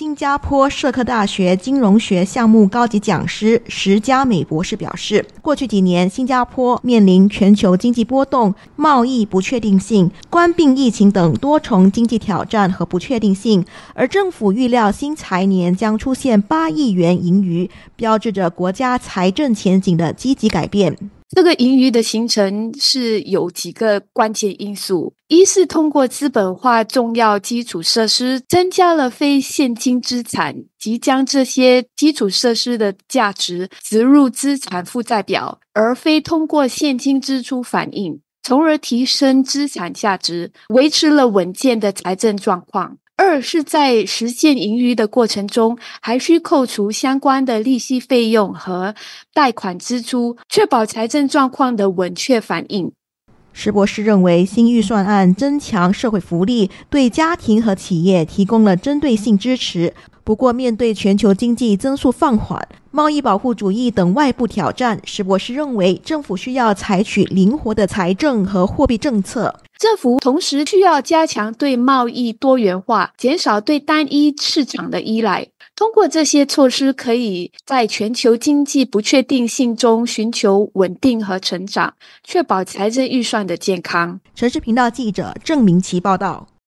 新加坡社科大学金融学项目高级讲师石佳美博士表示，过去几年，新加坡面临全球经济波动、贸易不确定性、冠病疫情等多重经济挑战和不确定性，而政府预料新财年将出现八亿元盈余，标志着国家财政前景的积极改变。这个盈余的形成是有几个关键因素：一是通过资本化重要基础设施，增加了非现金资产，即将这些基础设施的价值植入资产负债表，而非通过现金支出反映，从而提升资产价值，维持了稳健的财政状况。二是，在实现盈余的过程中，还需扣除相关的利息费用和贷款支出，确保财政状况的稳确反应。石博士认为，新预算案增强社会福利，对家庭和企业提供了针对性支持。不过，面对全球经济增速放缓、贸易保护主义等外部挑战，石博士认为，政府需要采取灵活的财政和货币政策。政府同时需要加强对贸易多元化，减少对单一市场的依赖。通过这些措施，可以在全球经济不确定性中寻求稳定和成长，确保财政预算的健康。城市频道记者郑明奇报道。